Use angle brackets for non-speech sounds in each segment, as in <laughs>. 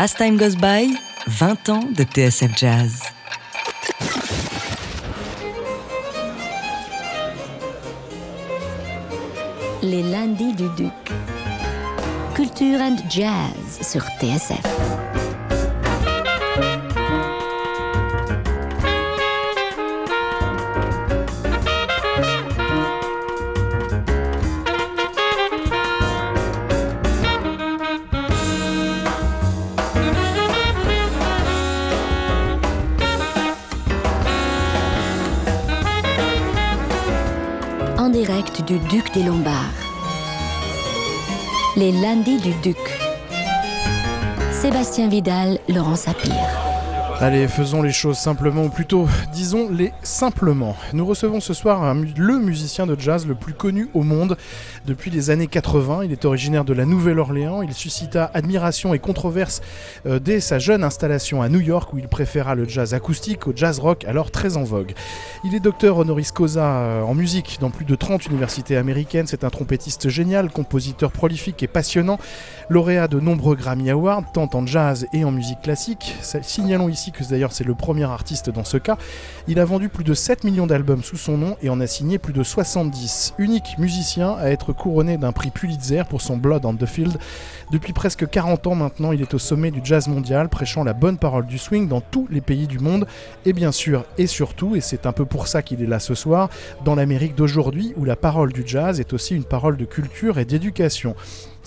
As Time Goes By, 20 ans de TSF Jazz. Les lundis du Duc. Culture and Jazz sur TSF. Du Duc des Lombards. Les lundis du Duc. Sébastien Vidal, Laurent Sapir. Allez, faisons les choses simplement, ou plutôt, disons-les simplement. Nous recevons ce soir le musicien de jazz le plus connu au monde depuis les années 80. Il est originaire de la Nouvelle-Orléans. Il suscita admiration et controverse euh, dès sa jeune installation à New York, où il préféra le jazz acoustique au jazz rock, alors très en vogue. Il est docteur honoris causa euh, en musique dans plus de 30 universités américaines. C'est un trompettiste génial, compositeur prolifique et passionnant, lauréat de nombreux Grammy Awards, tant en jazz et en musique classique. Signalons ici que d'ailleurs c'est le premier artiste dans ce cas. Il a vendu plus de 7 millions d'albums sous son nom et en a signé plus de 70. Unique musicien à être couronné d'un prix Pulitzer pour son Blood on the Field. Depuis presque 40 ans maintenant, il est au sommet du jazz mondial, prêchant la bonne parole du swing dans tous les pays du monde. Et bien sûr, et surtout, et c'est un peu pour ça qu'il est là ce soir, dans l'Amérique d'aujourd'hui, où la parole du jazz est aussi une parole de culture et d'éducation.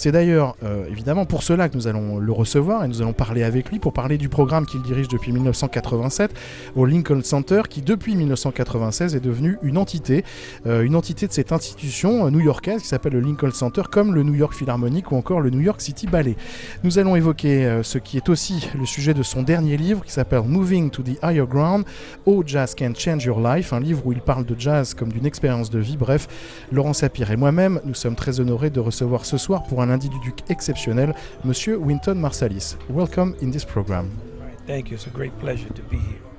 C'est d'ailleurs euh, évidemment pour cela que nous allons le recevoir et nous allons parler avec lui pour parler du programme qu'il dirige depuis 1987 au Lincoln Center qui depuis 1996 est devenu une entité, euh, une entité de cette institution euh, new-yorkaise qui s'appelle le Lincoln Center comme le New York Philharmonic ou encore le New York City Ballet. Nous allons évoquer ce qui est aussi le sujet de son dernier livre qui s'appelle Moving to the Higher Ground, Oh Jazz Can Change Your Life, un livre où il parle de jazz comme d'une expérience de vie. Bref, Laurent Sapir et moi-même, nous sommes très honorés de recevoir ce soir pour un lundi du Duc exceptionnel, Monsieur Winton Marsalis. Welcome in this program. Thank you. It's a great pleasure to be here.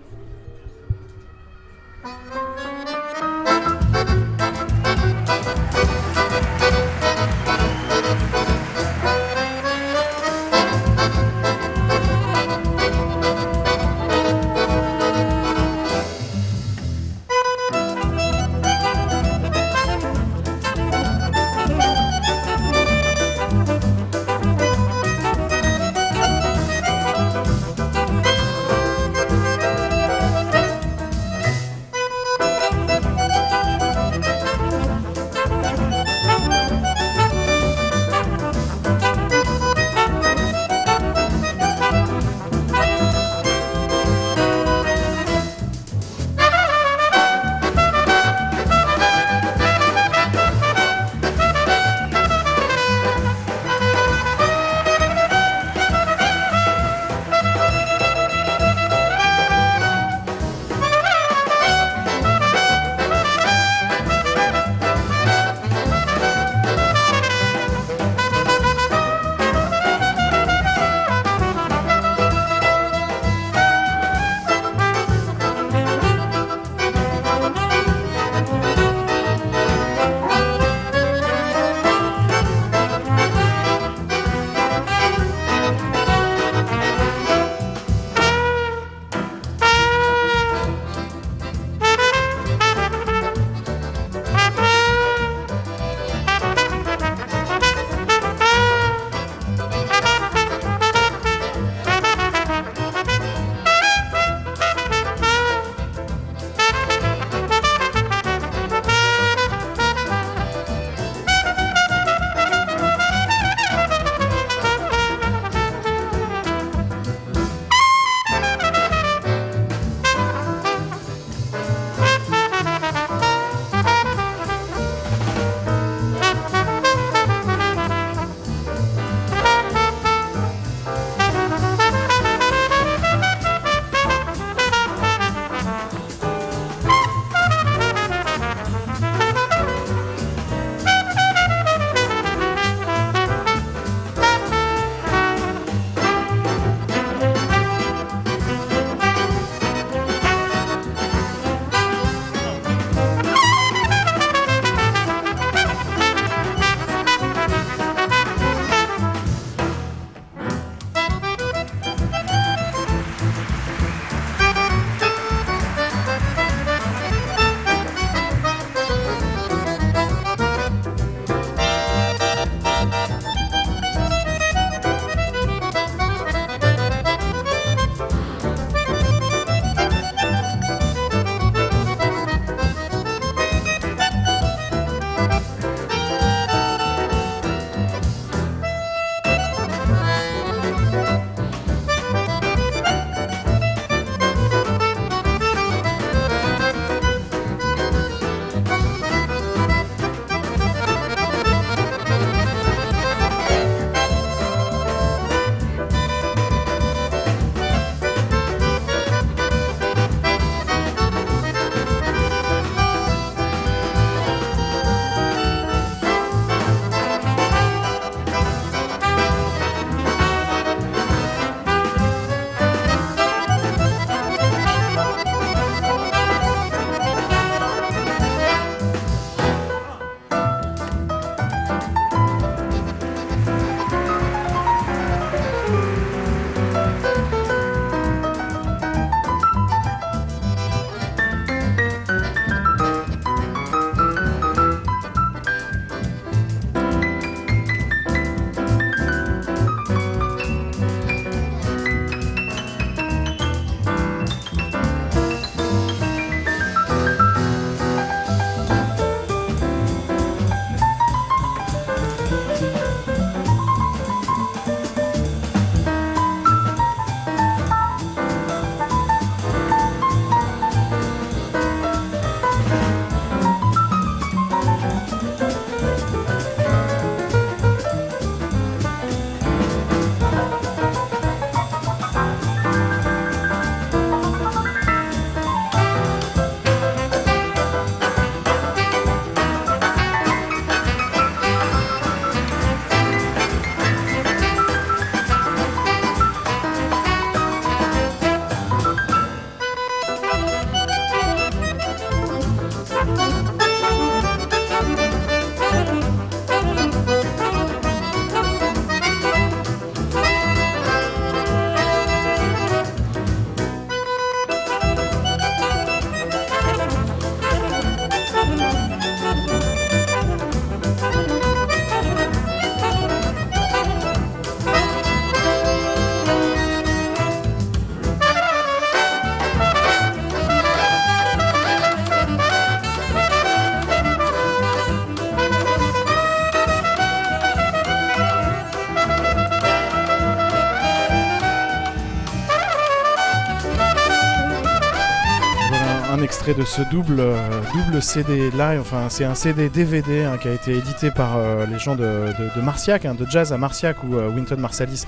Extrait de ce double, euh, double CD live, enfin c'est un CD DVD hein, qui a été édité par euh, les gens de, de, de Marciac, hein, de Jazz à Marciac, où euh, Winton Marsalis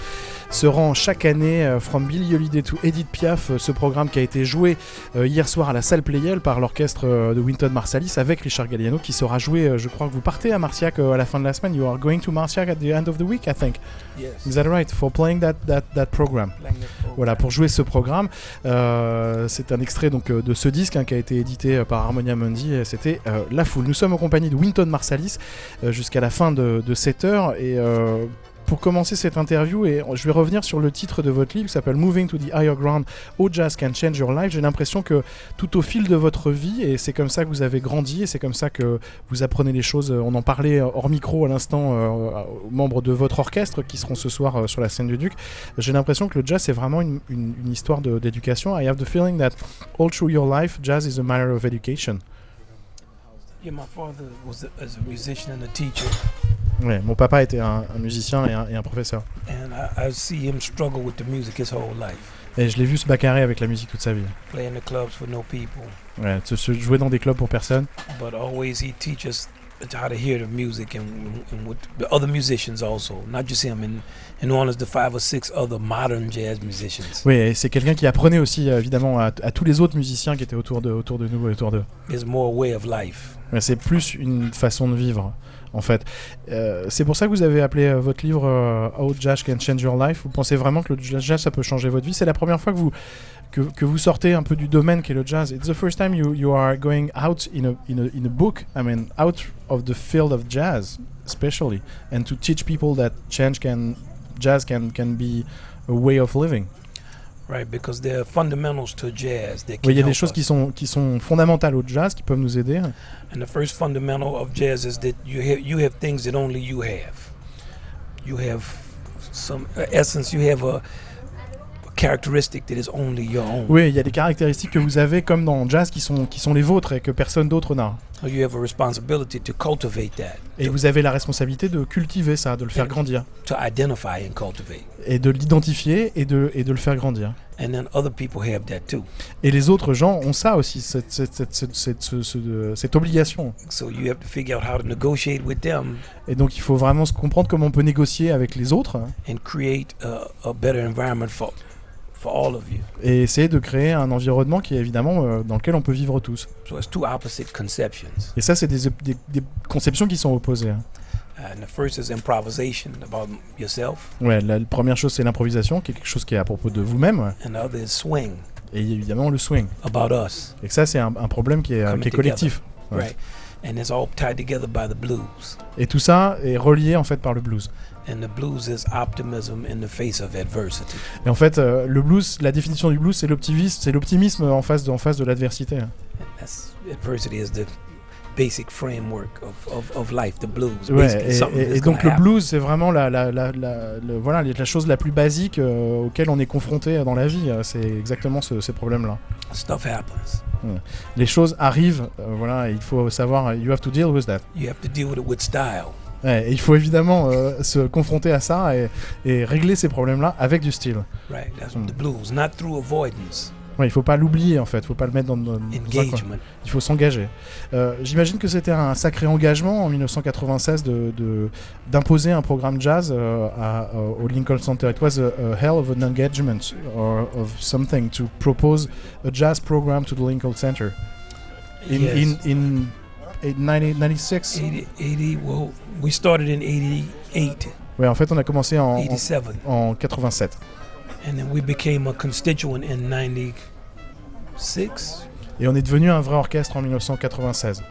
se rend chaque année euh, From Billy Holiday to Edith Piaf, ce programme qui a été joué hier soir à la salle Playel par l'orchestre de Winton Marsalis avec Richard Galliano qui sera joué, je crois que vous partez à Marciac à la fin de la semaine, you are going to Marciac at the end of the week I think, Yes. is that right, for playing that, that, that program. Playing this program. voilà, pour jouer ce programme, c'est un extrait donc de ce disque hein, qui a été édité euh, par Harmonia Mundi. C'était euh, La Foule. Nous sommes en compagnie de Winton Marsalis euh, jusqu'à la fin de, de cette heure. Et pour commencer cette interview, et je vais revenir sur le titre de votre livre qui s'appelle Moving to the Higher Ground, How Jazz Can Change Your Life. J'ai l'impression que tout au fil de votre vie, et c'est comme ça que vous avez grandi, et c'est comme ça que vous apprenez les choses. On en parlait hors micro à l'instant euh, aux membres de votre orchestre qui seront ce soir euh, sur la scène du Duc. J'ai l'impression que le jazz c'est vraiment une, histoire d'éducation. I have the feeling that all through your life, jazz is a matter of education. Yeah, my father was a, as a musician and a teacher, Ouais, mon papa était un, un musicien et un, et un professeur. and I, I see him struggle with the music his whole life, Et je l'ai vu se bacarrer avec la musique toute sa vie. playing the clubs for no people. Ouais, se, se jouer dans des clubs pour personne. But always he teach us how to hear the music and, and with the other musicians also, not just him, and, and on as the five or six other modern jazz musicians. Oui, c'est quelqu'un qui apprenait aussi euh, évidemment à, à tous les autres musiciens qui étaient autour de, autour de nous et autour d'eux. It's more way of life. C'est plus une façon de vivre, en fait. Euh, c'est pour ça que vous avez appelé euh, votre livre euh, How Jazz Can Change Your Life. Vous pensez vraiment que le jazz, ça peut changer votre vie? C'est la première fois que vous, que vous sortez un peu du domaine qu'est le jazz. It's the first time you, you are going out in a, in, a, in a book, I mean, out of the field of jazz, especially, and to teach people that change can, jazz can, can be a way of living. Right, because there are fundamentals to jazz that can Oui, il y a des choses us. qui sont, qui sont fondamentales au jazz, qui peuvent nous aider. And the first fundamental of jazz is that you have you have things that only you have. You have some uh, essence. You have a characteristic that is only your own. Oui, il y a des caractéristiques que vous avez comme dans le jazz qui sont, qui sont les vôtres et que personne d'autre n'a. So you have a responsibility to cultivate that, Et vous avez la responsabilité de cultiver ça, de le faire grandir. to identify and cultivate. Et de l'identifier et de, et de le faire grandir. And then other people have that too. Et les autres gens ont ça aussi, cette, cette, cette, cette, cette- ce- ce- cette obligation. So you have to figure out how to negotiate with them Et donc il faut vraiment se comprendre comment on peut négocier avec les autres and create a, a better environment for et essayer de créer un environnement qui est évidemment euh, dans lequel on peut vivre tous. So it's two opposite conceptions. Et ça, c'est des, des, des conceptions qui sont opposées. hein. Yourself, Ouais, la première chose, c'est l'improvisation, qui est quelque chose qui est à propos de vous-même. ouais. Et évidemment, le swing. about us. Et ça, c'est un, un problème qui est, euh, Coming qui est collectif. Ouais. Right. And it's all tied together by the blues. Et tout ça est relié en fait par le blues. And the blues is optimism in the face of adversity. Et en fait, euh, le blues, la définition du blues, c'est l'optimisme, c'est l'optimisme en face de, en face de l'adversité. That's adversity is the basic framework of, of, of life, the blues. Ouais, et, donc le happen. blues, c'est vraiment la, la, la, la- le- voilà, la chose la plus basique euh, auquel on est confronté dans la vie. euh, C'est exactement ce- ces problèmes-là. Stuff happens. Les choses arrivent, euh, voilà, il faut savoir, you have to deal with that. You have to deal with it with style. Ouais, et il faut évidemment euh, se confronter à ça et, et régler ces problèmes-là avec du style. Right. That's Mm. the blues, not through avoidance, Ouais, il faut pas l'oublier en fait, il faut pas le mettre dans, dans- engagement. Il faut s'engager. Euh, J'imagine que c'était un sacré engagement en 1996 de- de- d'imposer un programme jazz euh, à- euh, au Lincoln Center. It was a, a hell of an engagement or of something to propose a jazz program to the Lincoln Center in Yes. in in, in 90 96. 80, 80, well, we started in 88, Ouais, en fait, on a commencé en, en, 87, en 87 and then we became a constituent in 96, et on est devenu un vrai orchestre en 1996.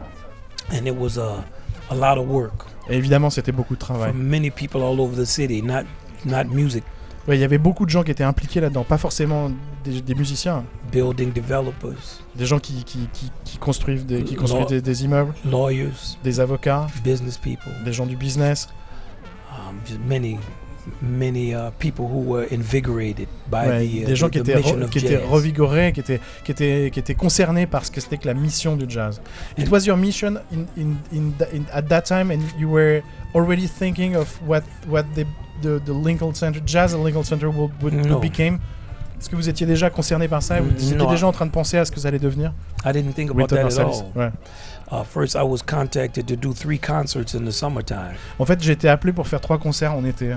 and it was a, a lot of work Et évidemment, c'était beaucoup de for travail. many people all over the city, not not music, Ouais, il y avait beaucoup de gens qui étaient impliqués là-dedans, pas forcément des, des musiciens. building developers, Des gens qui, qui, qui, qui construisent, des, qui Non. construisent des, des immeubles, lawyers, des avocats, business people, des gens du business. um, many, many uh, people who were invigorated by Ouais, the, uh, des gens the- qui the étaient, re- qui revigorés, qui étaient, qui, étaient, qui étaient concernés par ce que c'était que la mission du jazz. It was your mission in, in, in, at that time and you were already thinking of what, what the, the, the Lincoln Center, jazz at Lincoln Center would, would, No. became? Est-ce que vous étiez déjà concerné par ça Vous étiez déjà en train de penser à ce que ça allait devenir? I didn't think about that at all. Ouais. Uh, first, I was contacted to do three concerts in the summertime, En fait, j'ai été appelé pour faire trois concerts en été.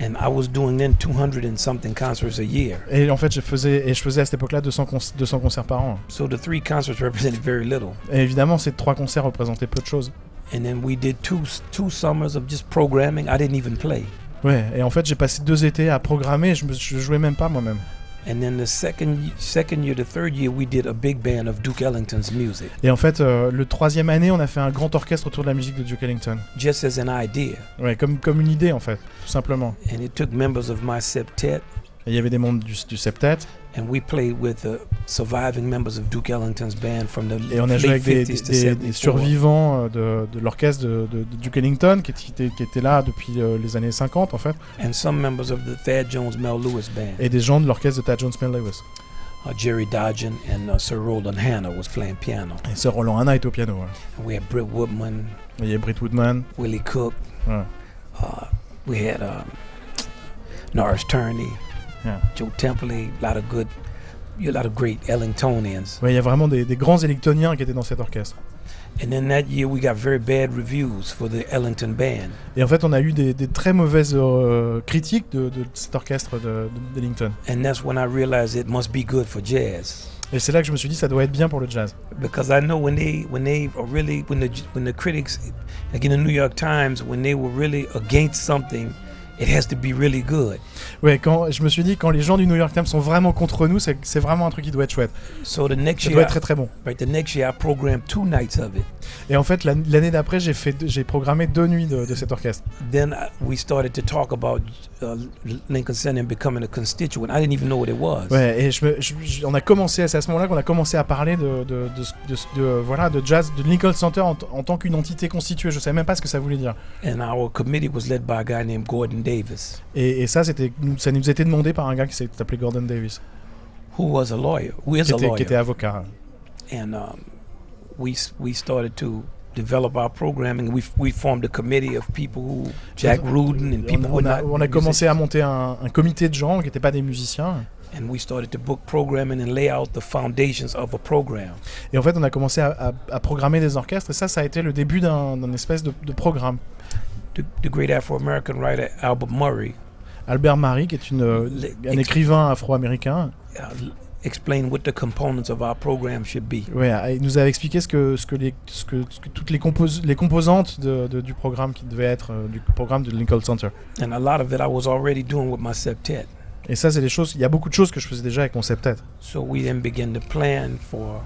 and I was doing then 200 and something concerts a year. Et en fait, je faisais, et je faisais à cette époque-là 200, cons- 200 concerts par an. So the three concerts represented very little. Et évidemment, ces trois concerts représentaient peu de choses. And then we did two two summers of just programming. I didn't even play. Ouais, et en fait, j'ai passé deux étés à programmer, je, me, je jouais même pas moi-même. And then the second y- second year, the third year, we did a big band of Duke Ellington's music, Et en fait, euh, le troisième année, on a fait un grand orchestre autour de la musique de Duke Ellington. just as an idea. Ouais, comme, comme une idée en fait, tout simplement. And it took members of my septet, Et il y avait des membres du, du septet, and we played with the surviving members of Duke Ellington's band from the et on a joué avec des, 50s des- to des- 74. des survivants euh, de, de l'orchestre de, de- de Duke Ellington, qui, était- qui était là depuis euh, les années 50 en fait, and some members of the Thad Jones Mel Lewis band. et des gens de l'orchestre de Tad Jones Mel Lewis. Uh, Jerry Dodgen and uh, Sir Roland Hanna was playing piano. Et Sir Roland Hanna est au piano. ouais. We had Britt Woodman, Il y a Britt Woodman, Willie Cook. Ouais. Uh, we had um, Norris Turney, Yeah. Joe Temple, a lot of good, a lot of great Ellingtonians. Ouais, il y a vraiment des, des grands électoniens qui étaient dans cet orchestre. And then that year we got very bad reviews for the Ellington band. Et en fait, on a eu des, des très mauvaises euh, critiques de, de cet orchestre de-. And that's when I realized it must be good for jazz. Et c'est là que je me suis dit, ça doit être bien pour le jazz. Because I know when they when they are really when the when the critics like in the New York Times when they were really against something, it has to be really good. Ouais, quand je me suis dit, quand les gens du New York Times sont vraiment contre nous, c'est vraiment un truc qui doit être chouette. So the next Ça year, doit être très très bon. right, the next year I programmed two nights of it. Et en fait, l'an- l'année d'après, j'ai fait, j'ai programmé deux nuits de, de cet orchestre. Then I- we started to talk about uh, Lincoln Center and becoming a constituent. I didn't even know what it was. Ouais, et je je- je- on a commencé, c'est à ce moment-là qu'on a commencé à parler de, de, de, voilà, de jazz, de Lincoln Center en, en tant qu'une entité constituée. Je savais même pas ce que ça voulait dire. And our committee was led by a guy named Gordon Davis, Et, et ça, c'était, ça nous était demandé par un gars qui s'appelait Gordon Davis, who was a lawyer, who is qui a était, lawyer. qui était avocat. and um, we we started to develop our programming. We we formed a committee of people who Jack Rudin and On, people who on a, not on a commencé à monter un, un comité de gens qui n'étaient pas des musiciens. and we started to book programming and lay out the foundations of a program. Et en fait, on a commencé à, à- à programmer des orchestres. Et ça, ça a été le début d'un, d'un espèce de, de programme. The, the great Afro-American writer Albert Murray Albert qui est une, Le- un écrivain afro-américain, uh, explained what the components of our program should be. ouais, il nous avait expliqué ce que, ce que, les, ce que, ce que toutes les, compos- les composantes de- de- du programme qui devait être euh, du programme de Lincoln Center. And a lot of it I was already doing with my septet. Et ça, c'est des choses. Il y a beaucoup de choses que je faisais déjà avec mon septet. So we then began to plan for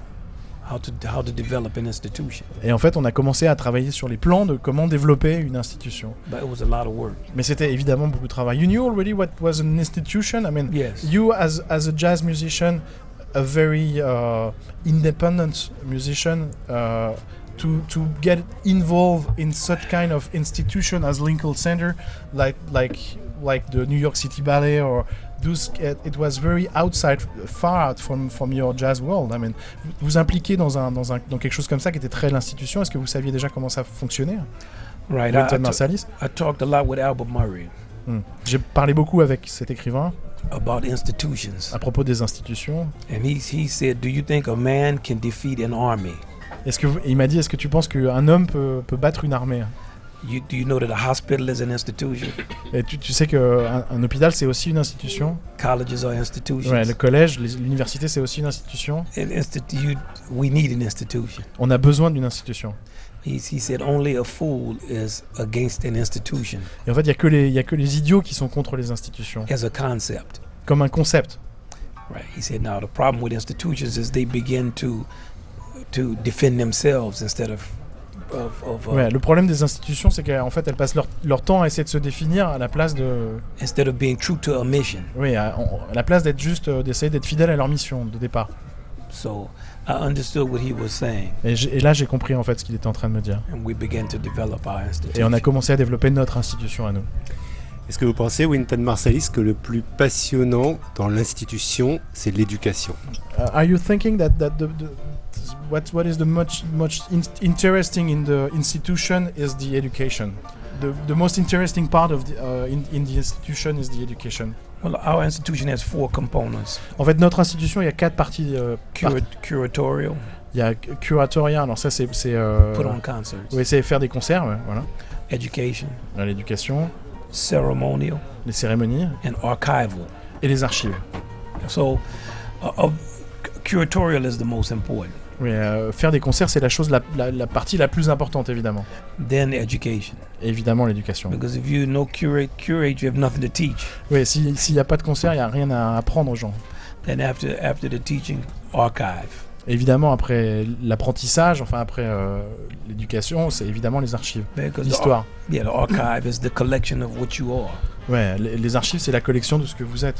how to how to develop an institution. Et en fait, on a commencé à travailler sur les plans de comment développer une institution. But it was a lot of work. Mais c'était évidemment beaucoup de travail. You knew already what was an institution? I mean, Yes. you as as a jazz musician, a very uh, independent musician, uh, to to get involved in such kind of institution as Lincoln Center, like like like the New York City Ballet or those, it it was very outside, far out from from your jazz world. I mean, vous vous impliquez dans un dans un dans quelque chose comme ça qui était très l'institution. Est-ce que vous saviez déjà comment ça fonctionnait, Right. I, I, Marsalis? I talked a lot with Albert Murray Hmm. J'ai parlé beaucoup avec cet écrivain about institutions, à propos des institutions. and he he said, "Do you think a man can defeat an army? Est-ce que vous- il m'a dit, est-ce que tu penses qu'un homme peut, peut battre une armée? You, do you know that a hospital is an institution? Et tu, tu sais qu'un un hôpital, c'est aussi une institution? Colleges are institutions. Ouais, le collège, les- l'université, c'est aussi une institution. An institute. We need an institution." On a besoin d'une institution. He, he said, "Only a fool is against an institution Et en fait, il n'y a, que les- il y a que les idiots qui sont contre les institutions, as a concept." comme un concept. Right. He said, "Now the problem with institutions is they begin to to defend themselves instead of of, of uh, Ouais, le problème des institutions, c'est qu'en fait, elles passent leur, leur temps à essayer de se définir à la place de, instead of being true to a mission." oui, à, la place d'être juste, euh, d'essayer d'être fidèle à leur mission de départ. So I understood what he was saying, Et, là, j'ai compris en fait ce qu'il était en train de me dire. and we began to develop our institution. Et on a commencé à développer notre institution à nous. Est-ce que vous pensez, Winton Marsalis, que le plus passionnant dans l'institution, c'est l'éducation? Uh, are you thinking that that the, the what what is the much much in interesting in the institution is the education. The, the most interesting part of the, uh, in, in the institution is the education. Well, our institution has four components: En fait, notre institution, il y a quatre parties. euh, Cura- curatorial, Il y a curatoria, alors ça c'est c'est euh, put on concerts, oui, c'est faire des concerts, ouais, voilà. education, L'éducation, ceremonial, les cérémonies and archival. et les archives. So, uh, of, curatorial is the most important. Oui, euh, faire des concerts, c'est la chose, la, la- la partie la plus importante évidemment. Then education, évidemment l'éducation. because if you no curate, curate, you have nothing to teach. Oui, si- s'il n'y a pas de concert, il n'y a rien à apprendre aux gens. Then after after the teaching, archive. Évidemment, après l'apprentissage, enfin après euh, l'éducation, c'est évidemment les archives, l'histoire. yeah, the archive is the collection of what you are, Ouais, les, les archives, c'est la collection de ce que vous êtes.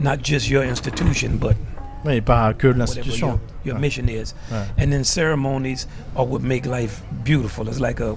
not just your institution, but Et pas que l'institution. your, your Ouais. mission is. Ouais. And then ceremonies are what make life beautiful. It's like a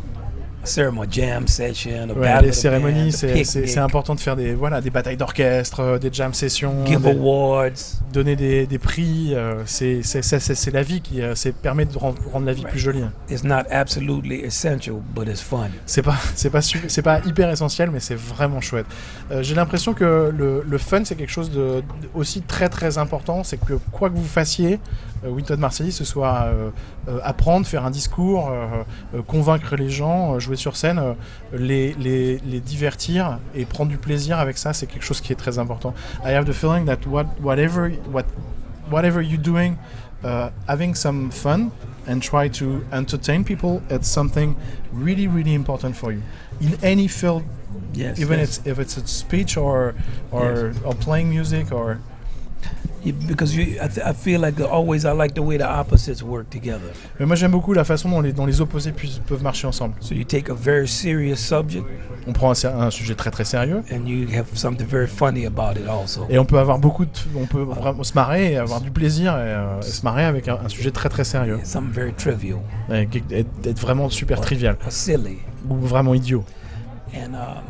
ceremony, jam session, a Ouais, battle les cérémonies, c'est- important de faire des, voilà, des batailles d'orchestre, euh, des jam sessions, give des- awards. donner des, des prix. euh, c'est c'est- la vie qui euh, c'est- permet de rendre, rendre la vie plus jolie. It's not absolutely essential, but it's fun. C'est pas, <laughs> c'est pas, c'est pas hyper essentiel, mais c'est vraiment chouette. Euh, J'ai l'impression que le, le fun, c'est quelque chose de, de- aussi très très important. C'est que quoi que vous fassiez, Winton Marcelli, ce soit euh, euh, apprendre, faire un discours, euh, euh, convaincre les gens, euh, jouer sur scène, euh, les, les, les divertir et prendre du plaisir avec ça, c'est quelque chose qui est très important. I have the feeling that what, whatever, what, whatever you're doing, uh, having some fun and try to entertain people, it's something really, really important for you in any field, Yes. even yes. it's, if it's a speech or or, or playing music or because you, I, th- I feel like always I like the way the opposites work together. Mais moi j'aime beaucoup la façon dont les, dont les opposés puissent- peuvent marcher ensemble. So you take a very serious subject On prend un, un sujet très très sérieux and you have something very funny about it also. et on peut avoir beaucoup de, on peut vraiment se marrer et avoir du plaisir et, euh, se marrer avec un, un sujet très très sérieux, Yeah, something very trivial et être, être vraiment super trivial or silly. ou vraiment idiot. And um,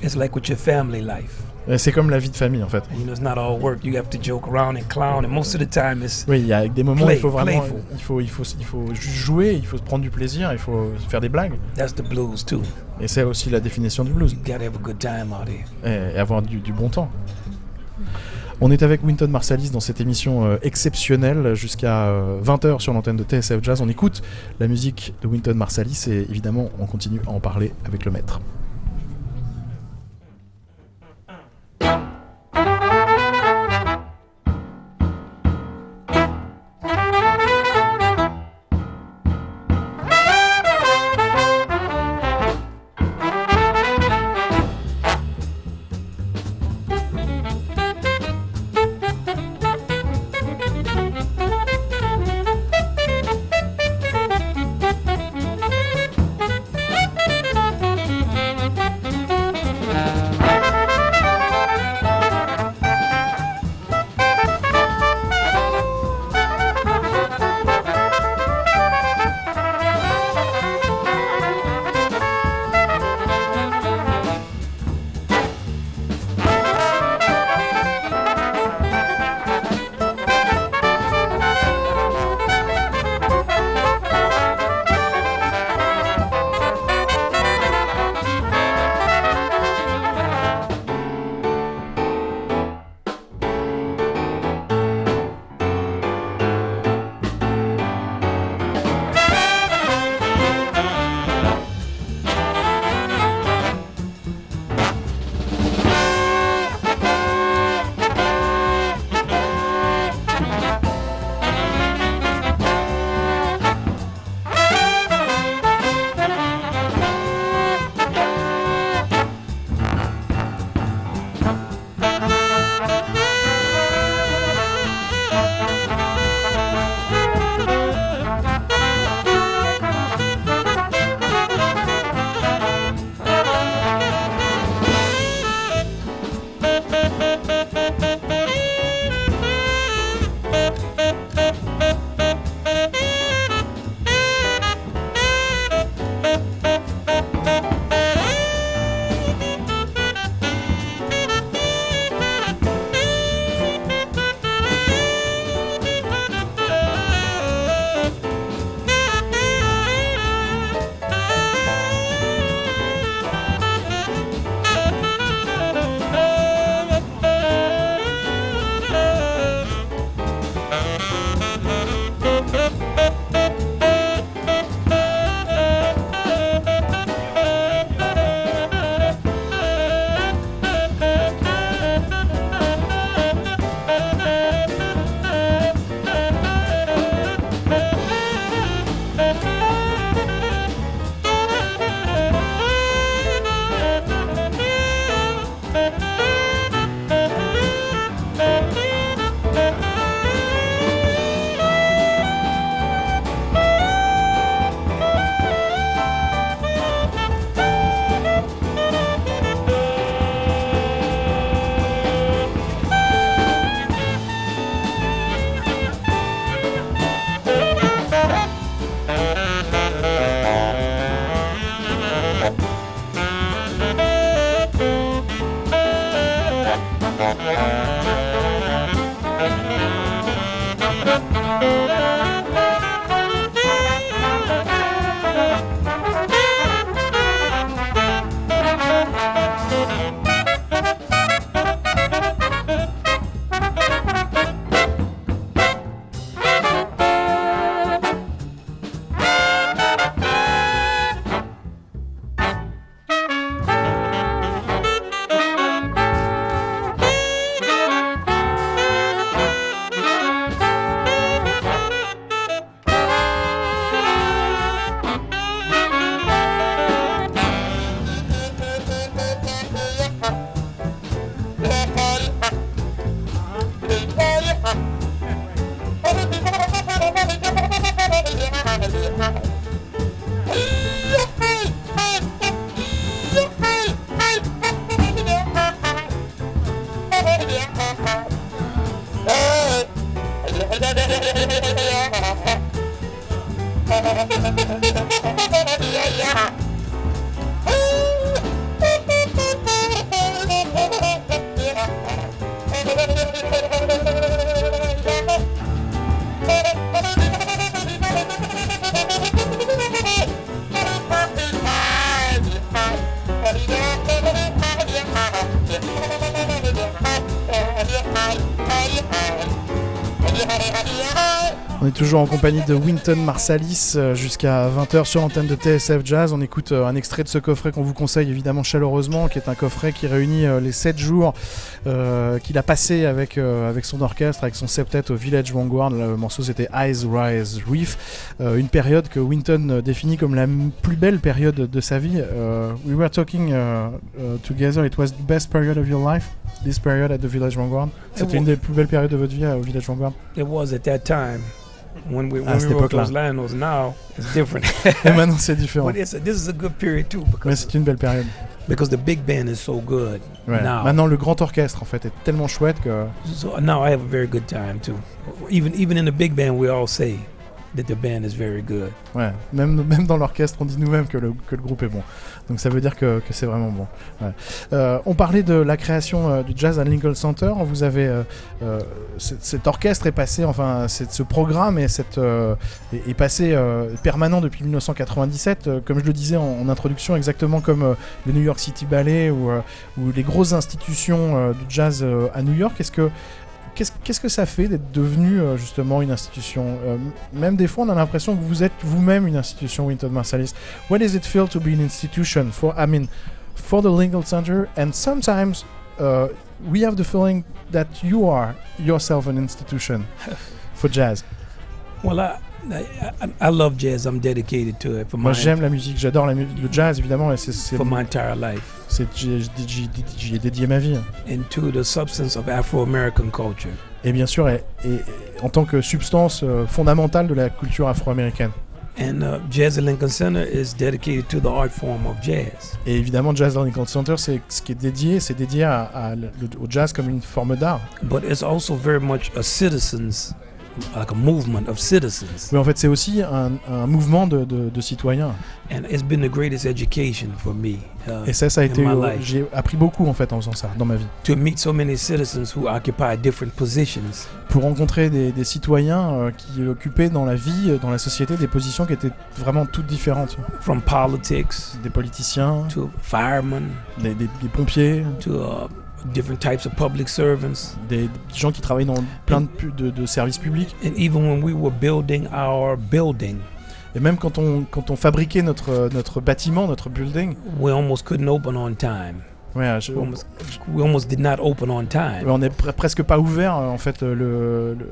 it's like with your family life. Et C'est comme la vie de famille en fait. You know, it's not all work. You have to joke around and clown, and most of the time it's Oui, il y a des moments où il faut vraiment, playful. il faut, il faut, il faut juste jouer, il faut se prendre du plaisir, il faut faire des blagues. that's the blues too. Et c'est aussi la définition du blues. You gotta have a good time out here. et, avoir du, du bon temps. On est avec Winton Marsalis dans cette émission euh, exceptionnelle jusqu'à 20h sur l'antenne de TSF Jazz. On écoute la musique de Winton Marsalis et évidemment on continue à en parler avec le maître. Toujours en compagnie de Winton Marsalis euh, jusqu'à 20h sur l'antenne de TSF Jazz. On écoute euh, un extrait de ce coffret qu'on vous conseille évidemment chaleureusement, qui est un coffret qui réunit euh, les 7 jours euh, qu'il a passé avec, euh, avec son orchestre, avec son septet au Village Vanguard. Le morceau c'était Eyes Rise Reef, euh, une période que Winton définit comme la plus belle période de sa vie. We were talking uh, uh, together, it was the best period of your life, this period at the Village Vanguard? C'était une des plus belles périodes de votre vie au Village Vanguard? It was at that time when we, À when cette we wrote époque-là. those lines. Those now it's different. <laughs> Et maintenant c'est différent. but it's a, this is a good period too Mais because c'est une belle période. because the big band is so good Ouais. now. Maintenant, le grand orchestre en fait est tellement chouette que So now I have a very good time too. Even even in the big band, we all say that the band is very good. ouais, même, même dans l'orchestre, on dit nous-mêmes que le, que le groupe est bon. Donc ça veut dire que, que c'est vraiment bon. Euh, on parlait de la création euh, du jazz à Lincoln Center. Vous avez euh, cet orchestre est passé, enfin ce programme est, cette, est, passé permanent depuis 1997. euh, comme je le disais en, en introduction, exactement comme le New York City Ballet ou, ou les grosses institutions du jazz à New York. Est-ce que Qu'est-ce que ça fait d'être devenu euh, justement une institution Euh, Même des fois, on a l'impression que vous êtes vous-même une institution, Winton Marsalis. What does it feel to be an institution for, I mean, for the Lincoln Center? And sometimes uh, we have the feeling that you are yourself an institution <laughs> for jazz. Well, I I, love jazz. I'm dedicated to it for Moi, my j'aime la musique, j'adore le jazz, évidemment, et c'est, for my entire life j'y, ai dédié ma vie. and to the substance of Afro-American culture. Et bien sûr, et, et- en tant que substance euh, fondamentale de la culture afro-américaine. And uh, Jazz at Lincoln Center is dedicated to the art form of jazz. Et évidemment, Jazz dans Lincoln Center, c'est ce qui est dédié, c'est dédié à- à au jazz comme une forme d'art. But it's also very much a citizens, like a movement of citizens. Mais en fait, c'est aussi un, un mouvement de, de- de citoyens. And it's been the greatest education for me uh, Et ça, ça a été. euh. J'ai appris beaucoup en fait en faisant ça dans ma vie. to meet so many citizens who occupy different positions. Pour rencontrer des, des citoyens euh, qui occupaient dans la vie, euh, dans la société, des positions qui étaient vraiment toutes différentes. From politics Des politiciens, to firemen des, des- des pompiers, to uh, different types of public servants. des, gens qui travaillent dans plein de, de- de services publics. And even when we were building our building, Et même quand on, quand on fabriquait notre, notre bâtiment, notre building, we almost couldn't open on time. ouais, je- We almost, we almost did not open on time. on n'est pre- presque pas ouvert en fait le, le, le-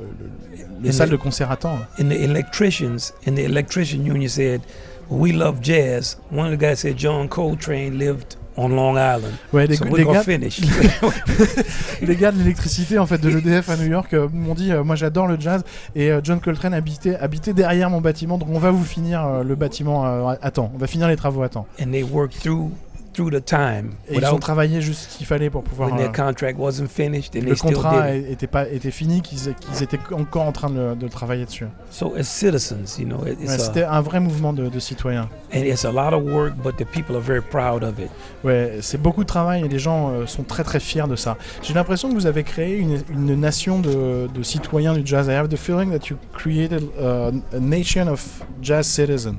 les salles le- de concert à temps. And the electricians in the electrician union said, "We love jazz." One of the guys said John Coltrane lived on Long Island, Ouais, les, so les gars, finish. <laughs> les gars de l'électricité en fait de l'EDF à New York euh, m'ont dit euh, moi j'adore le jazz et euh, John Coltrane habitait, habitait derrière mon bâtiment donc on va vous finir le bâtiment à temps. On va finir les travaux à temps. And they worked through through the time Et ils ont travaillé juste ce qu'il fallait pour pouvoir. when their euh, contract wasn't finished, and le they still contrat did it. était pas était fini, qu'ils qu'ils étaient encore en train de, de le travailler dessus. So as citizens, you know, C'était a, un vrai mouvement de, de citoyens. and it's a lot of work, but the people are very proud of it. Ouais, c'est beaucoup de travail et les gens euh, sont très très fiers de ça. J'ai l'impression que vous avez créé une, une nation de, de citoyens du jazz. I have the feeling that you created uh, a nation of jazz citizens.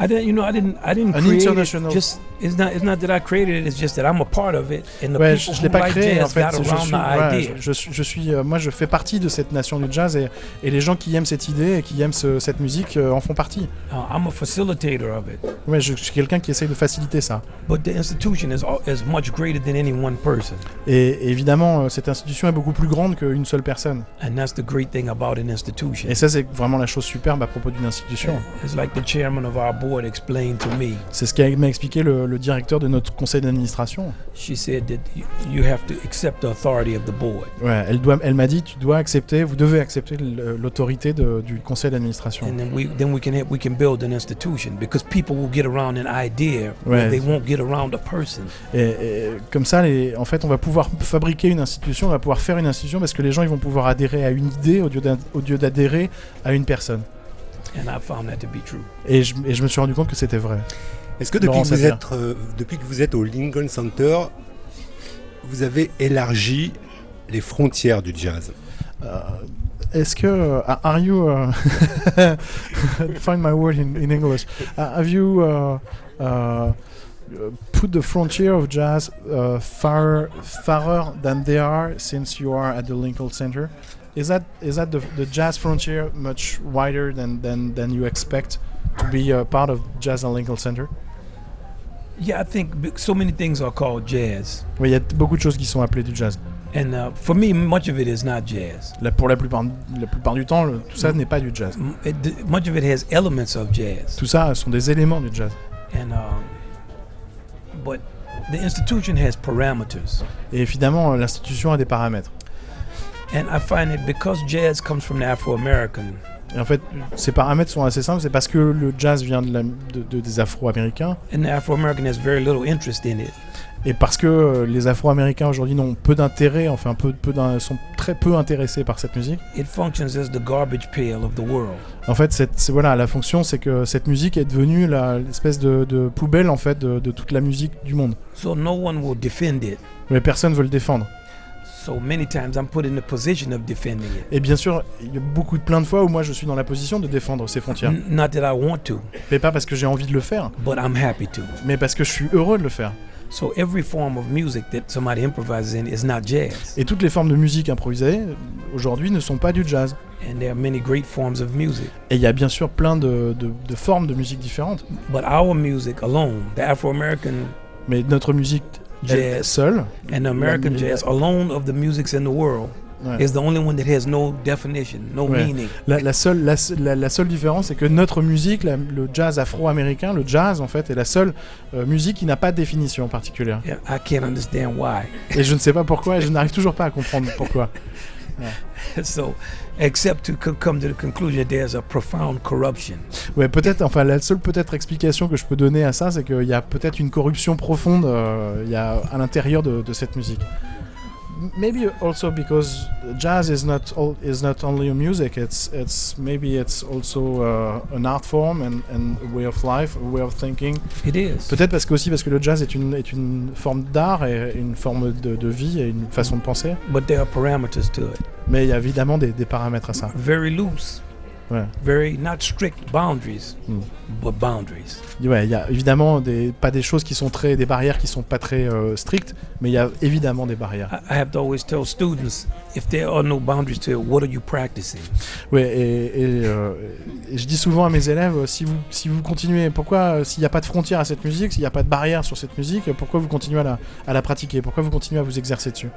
I didn't, you know, I didn't, I didn't An create international- it. Just it's not, it's not that I created it. It's just that I'm a part of it, and the Ouais, je, people je who l'ai pas créé en fait. Je suis, ouais, je, je suis, euh, moi, je fais partie de cette nation du jazz et, et les gens qui aiment cette idée et qui aiment ce- cette musique euh, en font partie. Uh, I'm a facilitator of it, Ouais, je, je suis quelqu'un qui essaye de faciliter ça. but the institution is is much greater than any one person, Et, et évidemment, euh, cette institution est beaucoup plus grande qu'une seule personne. and that's the great thing about an institution. Et ça, c'est vraiment la chose superbe à propos d'une institution. It's like the chairman of our board explained to me. C'est ce qu'a m'a expliqué le, le directeur de notre conseil d'administration. She said that you, you have to accept the authority of the board, Ouais, elle doit, elle m'a dit, tu dois accepter, vous devez accepter l'autorité de- du conseil d'administration. and then we then we can have, we can build an institution because people will get around an idea where Ouais. they won't get around a person. Et, et comme ça, les, en fait, on va pouvoir fabriquer une institution, on va pouvoir faire une institution parce que les gens, ils vont pouvoir adhérer à une idée au lieu d'a- au lieu d'adhérer à une personne. And I found that to be true. Et je, et je me suis rendu compte que c'était vrai. Est-ce que depuis Laurent que, vous Sapir. êtes, euh, depuis que vous êtes au Lincoln Center, vous avez élargi les frontières du jazz Euh, Est-ce que uh, are you uh, <laughs> find my word in, in English? Uh, have you uh, uh, put the frontier of jazz uh, far farther than they are since you are at the Lincoln Center? Is that is that the, the jazz frontier much wider than, than, than you expect to be a part of Jazz at Lincoln Center? Yeah, I think so many things are called jazz, Oui, il y a beaucoup de choses qui sont appelées du jazz. and uh, for me, much of it is not jazz. Là, pour la plupart, la plupart du temps, le- tout ça n'est pas du jazz. It, much of it has elements of jazz, Tout ça sont des éléments du jazz. and um, but the institution has parameters, Et évidemment, l'institution a des paramètres. and I find that because jazz comes from the Afro-American, Et en fait, ces paramètres sont assez simples. C'est parce que le jazz vient de la- de- de- des Afro-Américains and the Afro-American has very little interest in it. et parce que euh, les Afro-Américains aujourd'hui n'ont peu d'intérêt, enfin peu, peu sont très peu intéressés par cette musique. It functions as the garbage pail of the world. En fait, cette, voilà, la fonction, c'est que cette musique est devenue l'espèce de, de poubelle en fait de, de toute la musique du monde. So no one will defend it. Mais personne veut le défendre. So many times I'm put in the position of defending it. Et bien sûr, il y a beaucoup de plein de fois où moi je suis dans la position de défendre ces frontières. N- not that I want to, Mais pas parce que j'ai envie de le faire, but I'm happy to. mais parce que je suis heureux de le faire. So every form of music that somebody improvises in is not jazz. Et toutes les formes de musique improvisée euh, aujourd'hui ne sont pas du jazz. And there are many great forms of music. Et il y a bien sûr plein de, de- de formes de musique différentes. But our music alone, the Afro-American Mais notre musique jazz seule, and American la- jazz alone of the musics in the world ouais. is the only one that has no definition, no Ouais. meaning. la, la seule, la, la- la seule différence, c'est que notre musique, le jazz afro-américain, le jazz en fait, est la seule euh, musique qui n'a pas de définition particulière. Yeah, I can't understand why. Et je ne sais pas pourquoi, et je <laughs> n'arrive toujours pas à comprendre pourquoi. <laughs> so, except to co- come to the conclusion there's a profound corruption. Ouais, peut-être, enfin, la seule peut-être explication que je peux donner à ça, c'est qu'il y a peut-être une corruption profonde euh, il y a à l'intérieur de, de cette musique. Maybe also because jazz is not all, is not only a music. It's it's maybe it's also uh, an art form and, and a way of life, a way of thinking. It is. Peut-être parce que aussi parce que le jazz est une est une forme d'art et une forme de, de vie et une façon de penser. But there are parameters to it. Mais il y a évidemment des, des paramètres à ça. Very loose. Ouais. Very not strict boundaries, Mm. but boundaries. Ouais, il y a évidemment des, pas des choses qui sont très, des barrières qui sont pas très euh, strictes, mais il y a évidemment des barrières. I, have to always tell students if there are no boundaries to it, what are you practicing? Ouais, et, et, euh, et je dis souvent à mes élèves, euh, si vous, si vous continuez, pourquoi, euh, s'il n'y a pas de frontière à cette musique, s'il n'y a pas de barrière sur cette musique, pourquoi vous continuez à la, à la pratiquer? Pourquoi vous continuez à vous exercer dessus?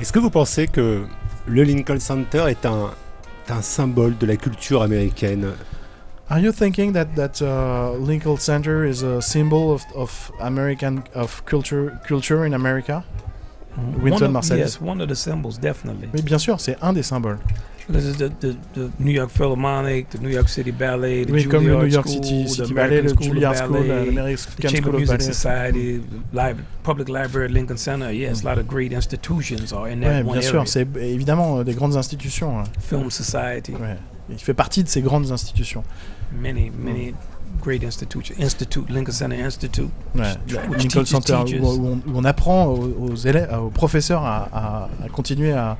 Est-ce que vous pensez que le Lincoln Center est un, un symbole de la culture américaine Are you thinking that that uh, Lincoln Center is a symbol of, of American of culture culture in America? One of, Marsalis. Yes, one of the symbols, definitely. Oui, bien sûr, c'est un des symboles. This is the, the, the New York Philharmonic, the New York City Ballet, the Oui, comme le Juilliard New York School, City, the City Ballet, le School of Juilliard School, l'American the Chamber School of Music Ballet. Society, Lib- Public Library Lincoln Center. Yes, a lot of great institutions are in that Ouais, one bien area. sûr, c'est évidemment euh, des grandes institutions. hein. Film Society, Ouais. Il fait partie de ces grandes institutions. many, many great institutions. Institute, Lincoln Center Institute. Ouais, Which la Lincoln Center, où, on, où on apprend aux, aux élèves, aux professeurs à, à- à continuer à,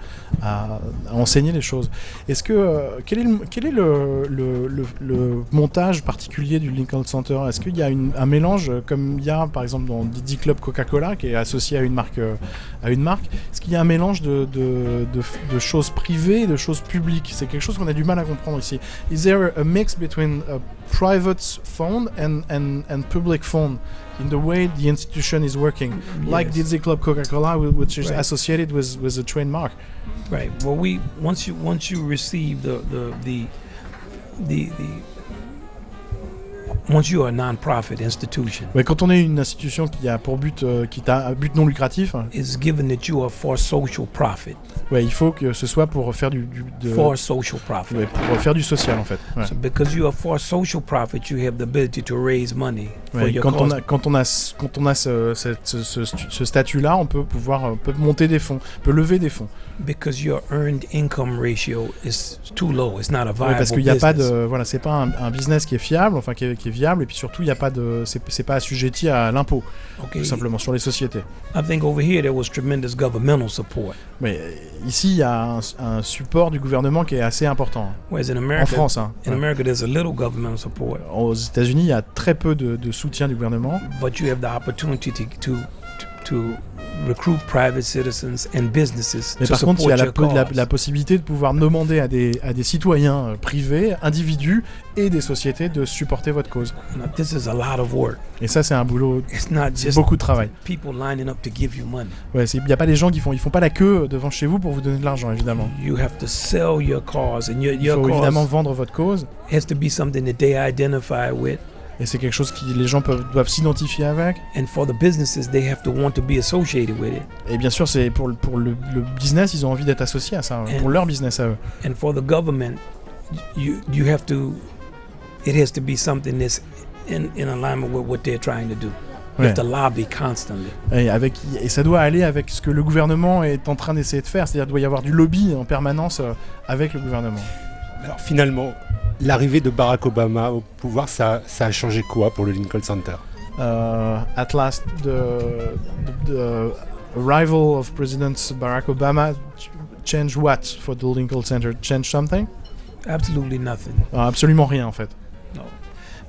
enseigner les choses. Est-ce que euh, quel est le, quel est le, le- le- le montage particulier du Lincoln Center? Est-ce qu'il y a une- un mélange euh, comme il y a par exemple dans Didi Club Coca-Cola qui est associé à une marque euh, à une marque? Est-ce qu'il y a un mélange de, de- de- de choses privées et de choses publiques? C'est quelque chose qu'on a du mal à comprendre ici. Is there a mix between a private phone and, and, and public phone in the way the institution is working? Like Yes. Dizzy Club Coca-Cola, which is Right. associated with, with a trademark. Right. Well, we once you once you receive the the the the, the once you are a non-profit institution, Ouais, quand on est une institution qui a pour but, euh, qui a un but non lucratif, it's given that you are for social profit, ouais, il faut que ce soit pour faire du, du- de- for social profit. ouais, pour faire du social en fait. Ouais. So because you are for social profit, you have the ability to raise money for your quand, on a, quand on a, quand on a ce, ce- ce ce statut-là, on peut pouvoir euh, peut monter des fonds, peut lever des fonds. Because your earned income ratio is too low. It's not a viable parce qu'il n'y a pas business. de, voilà, c'est pas un, un business qui est fiable, enfin qui est, qui est viable, et puis surtout il n'y a pas de, c'est pas assujetti à l'impôt, Okay. tout simplement sur les sociétés. I think over here there was tremendous governmental support. Mais euh, ici il y a un, un support du gouvernement qui est assez important Whereas in en America, France. hein. in. America, there's a little governmental support, Aux États-Unis, il y a très peu de, de soutien du gouvernement, but you have the opportunity to to, to recruit private citizens and businesses mais to par contre il y a la, la- la possibilité de pouvoir demander à des, à des citoyens euh, privés, individus et des sociétés de supporter votre cause. Now, this is a lot of work. Et ça c'est un boulot, It's not just beaucoup de travail. people lining up to give you money. Ouais, il n'y a pas des gens qui font, ils font pas la queue devant chez vous pour vous donner de l'argent évidemment. You have to sell your cause, and your Il your faut évidemment cause vendre votre cause. has to be something that they identify with. Et c'est quelque chose qui les gens peuvent, doivent s'identifier avec. And for the businesses, they have to want to be associated with it. Et bien sûr, c'est pour, le- pour le, le business, ils ont envie d'être associés à ça, Et- pour leur business à eux. And for the government, you you have to. It has to be something that's in, in alignment with what they're trying to do. You Ouais. have to lobby constantly. Et, avec, et ça doit aller avec ce que le gouvernement est en train d'essayer de faire, c'est-à-dire qu'il doit y avoir du lobby en permanence euh, avec le gouvernement. Alors finalement, l'arrivée de Barack Obama au pouvoir, ça, ça a changé quoi pour le Lincoln Center? Uh, at last, the, the, the arrival of President Barack Obama ch- changed what for the Lincoln Center? Change something? Absolutely nothing. Euh, Absolument rien en fait. No.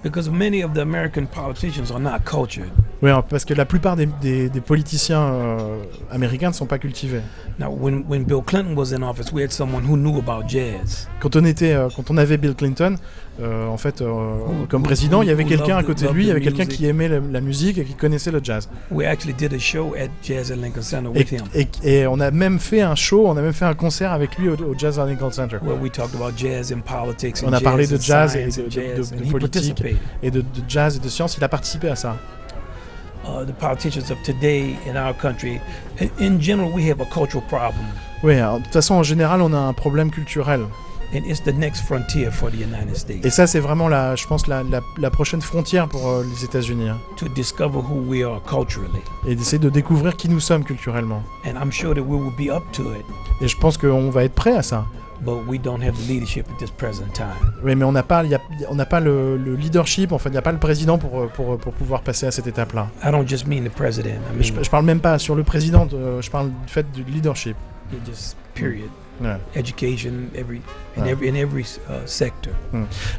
Because many of the American politicians are not cultured. Oui, parce que la plupart des, des- des politiciens euh, américains ne sont pas cultivés. Now, when, when Bill Clinton was in office, we had someone who knew about jazz. Quand on était, euh, quand on avait Bill Clinton, euh, en fait, euh, Who- comme who- président, il y avait quelqu'un à côté de lui, il y avait quelqu'un qui aimait la, la musique et qui connaissait le jazz. We actually did a show at Jazz at Lincoln Center Et, with him, et- et on a même fait un show, on a même fait un concert avec lui au, au Jazz at Lincoln Center. where we talked about jazz and politics and On a jazz parlé de jazz et de- de- politique. Et de, de jazz et de science, il a participé à ça. Uh, the politicians of today in our country, in, in general, we have a cultural problem, Oui, alors, de toute façon, en général, on a un problème culturel. And it's the next frontier for the United States Et ça, c'est vraiment, la, je pense, la, la- la prochaine frontière pour euh, les États-Unis. hein. to discover who we are culturally. Et d'essayer de découvrir qui nous sommes culturellement. And I'm sure that we will be up to it, Et je pense qu'on va être prêt à ça. but we don't have the leadership at this present time. Oui, mais on n'a pas, il y a- on n'a pas le, le leadership, en fait, il n'y a pas le président pour, euh, pour, pour pouvoir passer à cette étape-là. I don't just mean the president. I Je, mean, je parle même pas sur le président, de- je parle du fait du leadership. just period. Ouais. Education, every in Ouais. every in every uh, sector.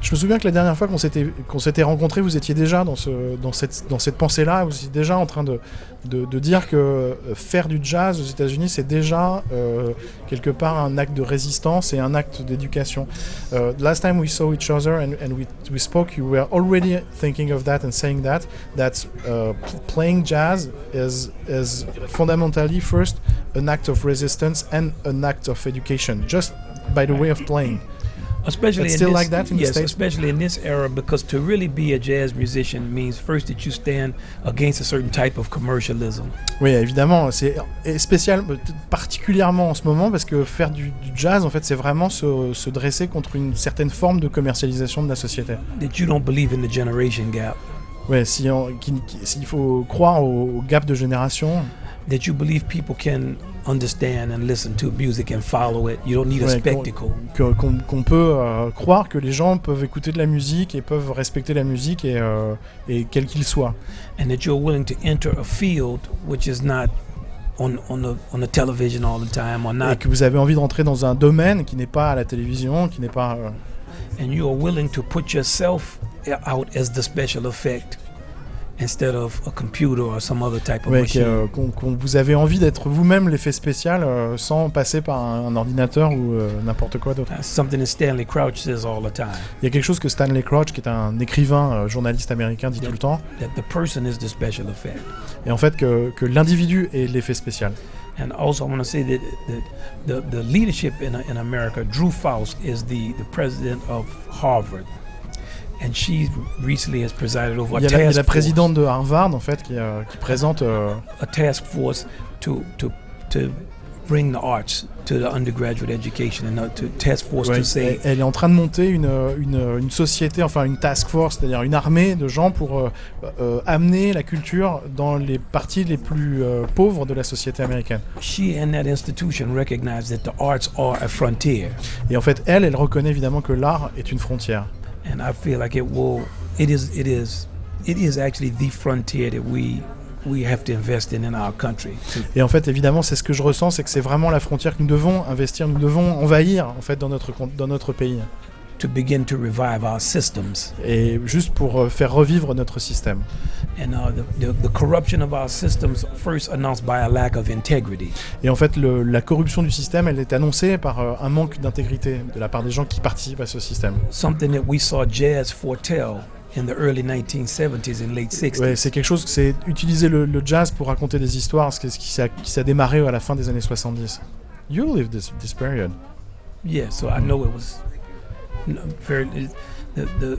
Je me souviens que la dernière fois qu'on s'était qu'on s'était rencontrés, vous étiez déjà dans ce dans cette dans cette pensée-là, vous étiez déjà en train de de, de dire que euh, faire du jazz aux États-Unis, c'est déjà euh, quelque part un acte de résistance et un acte d'éducation. Uh, last time we saw each other and, and we we spoke, you were already thinking of that and saying that that uh, playing jazz is is fundamentally first an act of resistance and an act of education, just by the way of playing. Especially It's in still this, like that in the yes, States? especially in this era, because to really be a jazz musician means first that you stand against a certain type of commercialism. Oui, évidemment, c'est spécial, particulièrement en ce moment, parce que faire du, du jazz, en fait, c'est vraiment se, se dresser contre une certaine forme de commercialisation de la société. That you don't believe in the generation gap. Ouais, si on- qui- qui- s'il faut croire au, au gap de génération, That you believe people can understand and listen to music and follow it. You don't need a Ouais, qu'on- spectacle. qu'on qu'on peut euh, croire que les gens peuvent écouter de la musique et peuvent respecter la musique et, euh, et quel qu'il soit. and that you're willing to enter a field which is not on on the on the television all the time or Et not que vous avez envie de rentrer dans un domaine qui n'est pas à la télévision, qui n'est pas... euh, and you are willing to put yourself out as the special effect instead of a computer or some other type of ouais, machine. euh, vous avez envie d'être vous-même l'effet spécial euh, sans passer par un, un ordinateur ou euh, n'importe quoi d'autre. Something that Stanley Crouch says all the time. Il y a quelque chose que Stanley Crouch, qui est un écrivain, journaliste américain, dit tout le temps, That the person is the special effect. et en fait que, que l'individu est l'effet spécial. And also, I want to say that, that the, the leadership in, in America, Drew Faust is the, the president of Harvard. And she recently has presided over a Il y a la, il y a task la force. présidente de Harvard, en fait, qui, euh, qui présente... euh, a task force to to to bring the arts to the undergraduate education and to task force ouais, to say elle, elle est en train de monter une, une, une société, enfin une task force, c'est-à-dire une armée de gens pour euh, euh, amener la culture dans les parties les plus euh, pauvres de la société américaine. she and that institution recognize that the arts are a frontier Et en fait, elle, elle reconnaît évidemment que l'art est une frontière. And I feel like it will it is it is it is actually the frontier that we we have to invest in in our country Et en fait, évidemment, c'est ce que je ressens, c'est que c'est vraiment la frontière que nous devons investir, nous devons envahir en fait dans notre dans notre pays. To begin to revive our systems Et juste pour euh, faire revivre notre système. and uh, the, the, the corruption of our systems first announced by a lack of integrity Et en fait, le- la corruption du système, elle est annoncée par euh, un manque d'intégrité de la part des gens qui participent à ce système. something that we saw jazz foretell in the early 1970s and late 60s. Ouais, c'est quelque chose, c'est utiliser le, le jazz pour raconter des histoires, ce qui, s'est démarré à la fin des années 70. You lived this, this period. Yeah, so I know it was very. The, the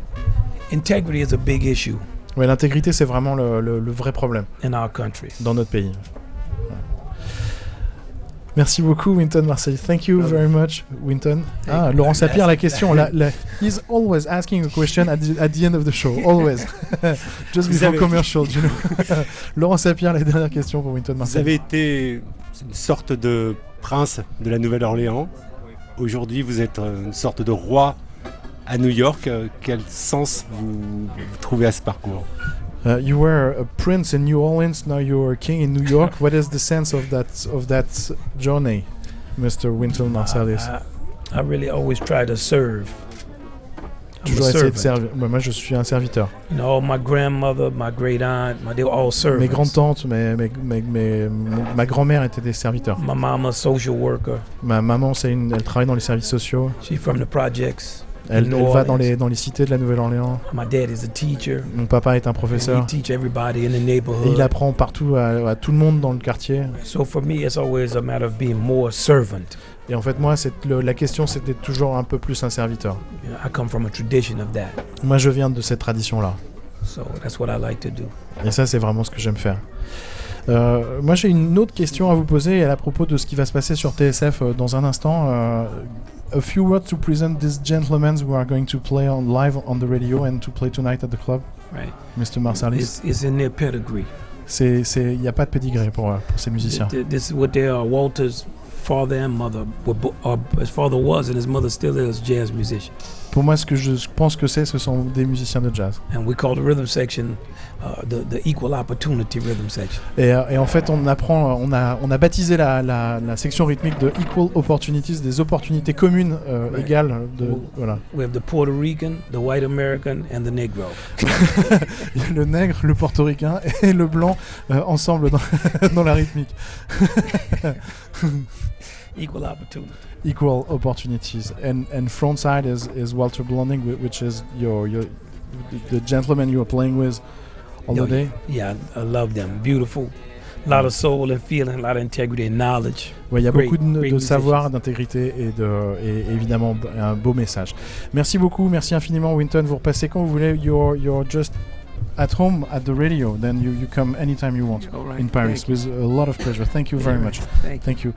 integrity is a big issue Ouais, l'intégrité, c'est vraiment le, le- le vrai problème in our country. dans notre pays. Ouais. Merci beaucoup, Winton Marseille. Thank you very much, Winton. Ah, Laurent Sapir, la question. La, la- he's always asking a question at the, at the end of the show. Always. <laughs> Just Vous before avez- commercial, you know. <laughs> Laurent Sapir, la dernière question pour Winton Vous Marseille. avez été une sorte de prince de la Nouvelle-Orléans. Aujourd'hui, vous êtes euh, une sorte de roi à New York. Euh, Quel sens vous, vous trouvez à ce parcours Uh, you were a prince in New Orleans, now you're a king in New York. <laughs> What is the sense of that of that journey, Mr. Winton Marsalis? I, I really always try to serve. Toujours essayer de servir. Ouais, moi, je suis un serviteur. You know, my grandmother, my great aunt, my, they were all servants. Mes grandes-tantes, mes, mes, mes- mes- ma grand-mère étaient des serviteurs. My mama, social worker. Ma maman, c'est une, elle travaille dans les services sociaux. She's from the projects. Elle, va dans les, dans les cités de la Nouvelle-Orléans. My dad is a teacher. Mon papa est un professeur. we teach everybody in the Et neighborhood. il apprend partout à, à tout le monde dans le quartier. So for me, it's always a matter of being more servant. Et en fait, moi, c'est le- la question, c'était toujours un peu plus un serviteur. You know, I come from a tradition of that. Moi, je viens de cette tradition-là. So that's what I like to do. Et ça, c'est vraiment ce que j'aime faire. Euh, moi, j'ai une autre question à vous poser à propos de ce qui va se passer sur TSF euh, dans un instant. Euh, a few words to present these gentlemen who are going to play on live on the radio and to play tonight at the club, Right. Mr. Marsalis. It's, it's in their pedigree. C'est, c'est, il n'y a pas de pédigré pour, euh, pour ces musiciens. Th- th- This is what they are. Walter's father and mother, were bo- or his father was, and his mother still is jazz musician. Pour moi, ce que je pense que c'est, ce sont des musiciens de jazz. And we call the rhythm section uh, the the equal opportunity rhythm section. Et, et en fait, on apprend, on a, on a baptisé la, la, la section rythmique de Equal Opportunities, des opportunités communes euh, égales. De, voilà. We have the Puerto Rican, the white American, and the Negro. <laughs> le nègre, le portoricain et le blanc euh, ensemble dans, <laughs> dans la rythmique. Equal opportunity. Equal opportunities. And and front side is, is Walter Blonding, whi- which is your your the, gentleman you are playing with all the day. Yeah, I love them. Beautiful. a lot of soul and feeling, a lot of integrity and knowledge. Ouais, il y a Great, beaucoup de, de savoir, d'intégrité et, de, et évidemment un beau message. Merci beaucoup, merci infiniment Winton. Vous repassez quand vous voulez. You're, you're just at home at the radio. Then you, you come anytime you want right. in Paris Thank you. with a lot of pleasure. Thank you very much. Thank you. Thank you.